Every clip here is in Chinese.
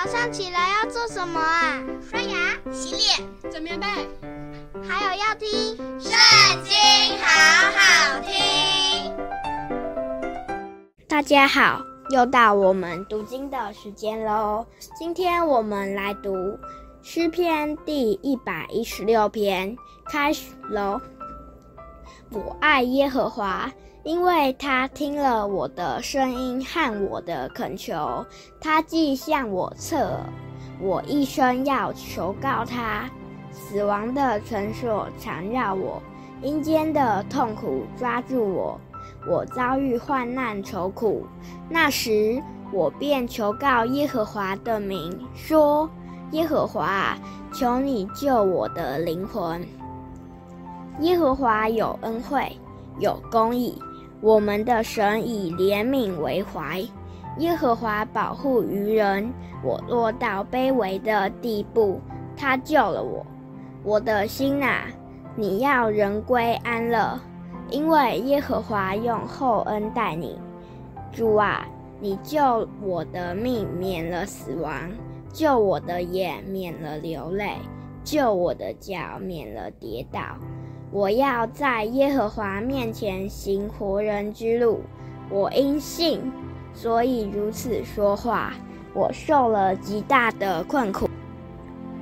早上起来要做什么啊？刷牙、洗脸、整棉被，还有要听《圣经》，好好听。大家好，又到我们读经的时间喽。今天我们来读诗篇第一百一十六篇，开始喽。我爱耶和华。因为他听了我的声音和我的恳求，他既向我侧，我一生要求告他。死亡的绳索缠绕我，阴间的痛苦抓住我，我遭遇患难愁苦。那时我便求告耶和华的名，说：耶和华，求你救我的灵魂。耶和华有恩惠，有公义。我们的神以怜悯为怀，耶和华保护愚人。我落到卑微的地步，他救了我。我的心啊，你要人归安乐，因为耶和华用厚恩待你。主啊，你救我的命免了死亡，救我的眼免了流泪，救我的脚免了跌倒。我要在耶和华面前行活人之路。我因信，所以如此说话。我受了极大的困苦。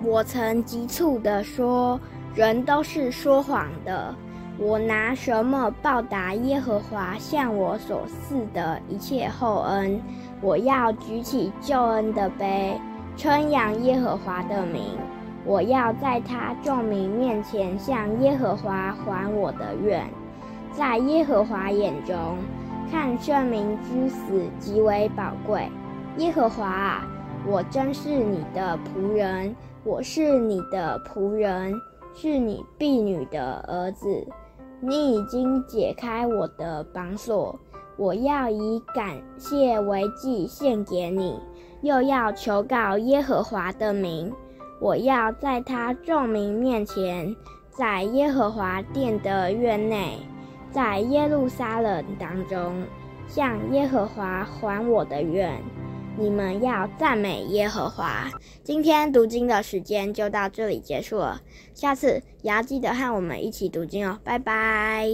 我曾急促地说：人都是说谎的。我拿什么报答耶和华向我所赐的一切厚恩？我要举起救恩的杯，称扬耶和华的名。我要在他众民面前向耶和华还我的愿，在耶和华眼中看圣民之死极为宝贵。耶和华啊，我真是你的仆人，我是你的仆人，是你婢女的儿子。你已经解开我的绑锁，我要以感谢为祭献给你，又要求告耶和华的名。我要在他众民面前，在耶和华殿的院内，在耶路撒冷当中，向耶和华还我的愿。你们要赞美耶和华。今天读经的时间就到这里结束了，下次也要记得和我们一起读经哦，拜拜。